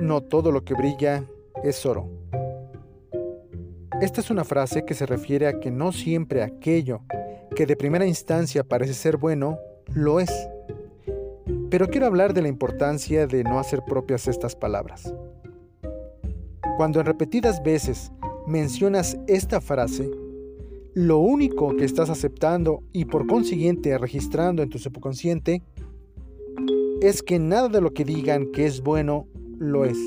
no todo lo que brilla es oro. Esta es una frase que se refiere a que no siempre aquello que de primera instancia parece ser bueno, lo es. Pero quiero hablar de la importancia de no hacer propias estas palabras. Cuando en repetidas veces mencionas esta frase, lo único que estás aceptando y por consiguiente registrando en tu subconsciente es que nada de lo que digan que es bueno lo es,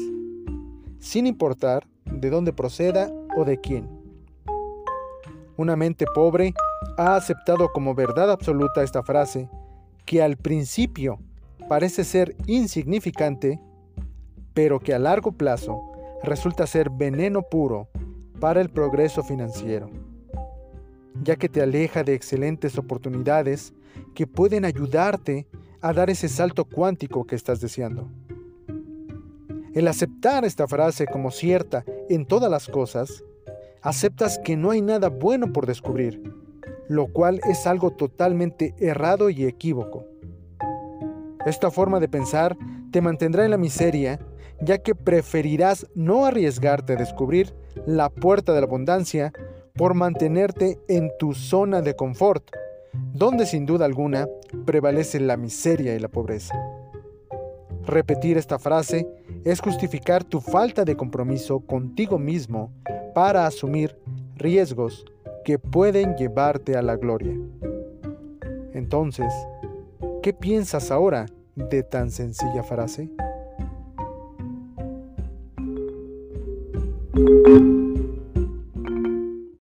sin importar de dónde proceda o de quién. Una mente pobre ha aceptado como verdad absoluta esta frase que al principio parece ser insignificante, pero que a largo plazo resulta ser veneno puro para el progreso financiero, ya que te aleja de excelentes oportunidades que pueden ayudarte a dar ese salto cuántico que estás deseando. El aceptar esta frase como cierta en todas las cosas, aceptas que no hay nada bueno por descubrir, lo cual es algo totalmente errado y equívoco. Esta forma de pensar te mantendrá en la miseria, ya que preferirás no arriesgarte a descubrir la puerta de la abundancia por mantenerte en tu zona de confort, donde sin duda alguna prevalece la miseria y la pobreza. Repetir esta frase es justificar tu falta de compromiso contigo mismo para asumir riesgos que pueden llevarte a la gloria. Entonces, ¿qué piensas ahora de tan sencilla frase?